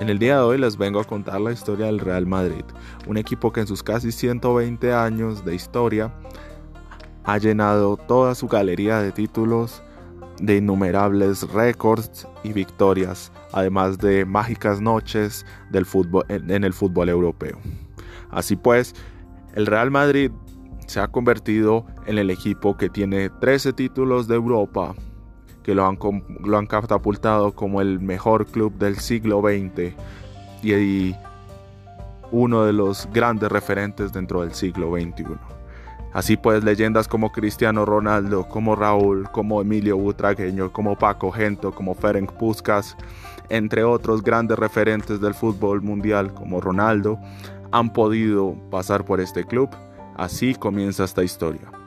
En el día de hoy les vengo a contar la historia del Real Madrid, un equipo que en sus casi 120 años de historia ha llenado toda su galería de títulos de innumerables récords y victorias, además de mágicas noches del fútbol, en el fútbol europeo. Así pues, el Real Madrid se ha convertido en el equipo que tiene 13 títulos de Europa, que lo han, lo han catapultado como el mejor club del siglo XX y, uno de los grandes referentes dentro del siglo XXI. Así pues, leyendas como Cristiano Ronaldo, como Raúl, como Emilio Butragueño, como Paco Gento, como Ferenc Puskas, entre otros grandes referentes del fútbol mundial como Ronaldo, han podido pasar por este club. Así comienza esta historia.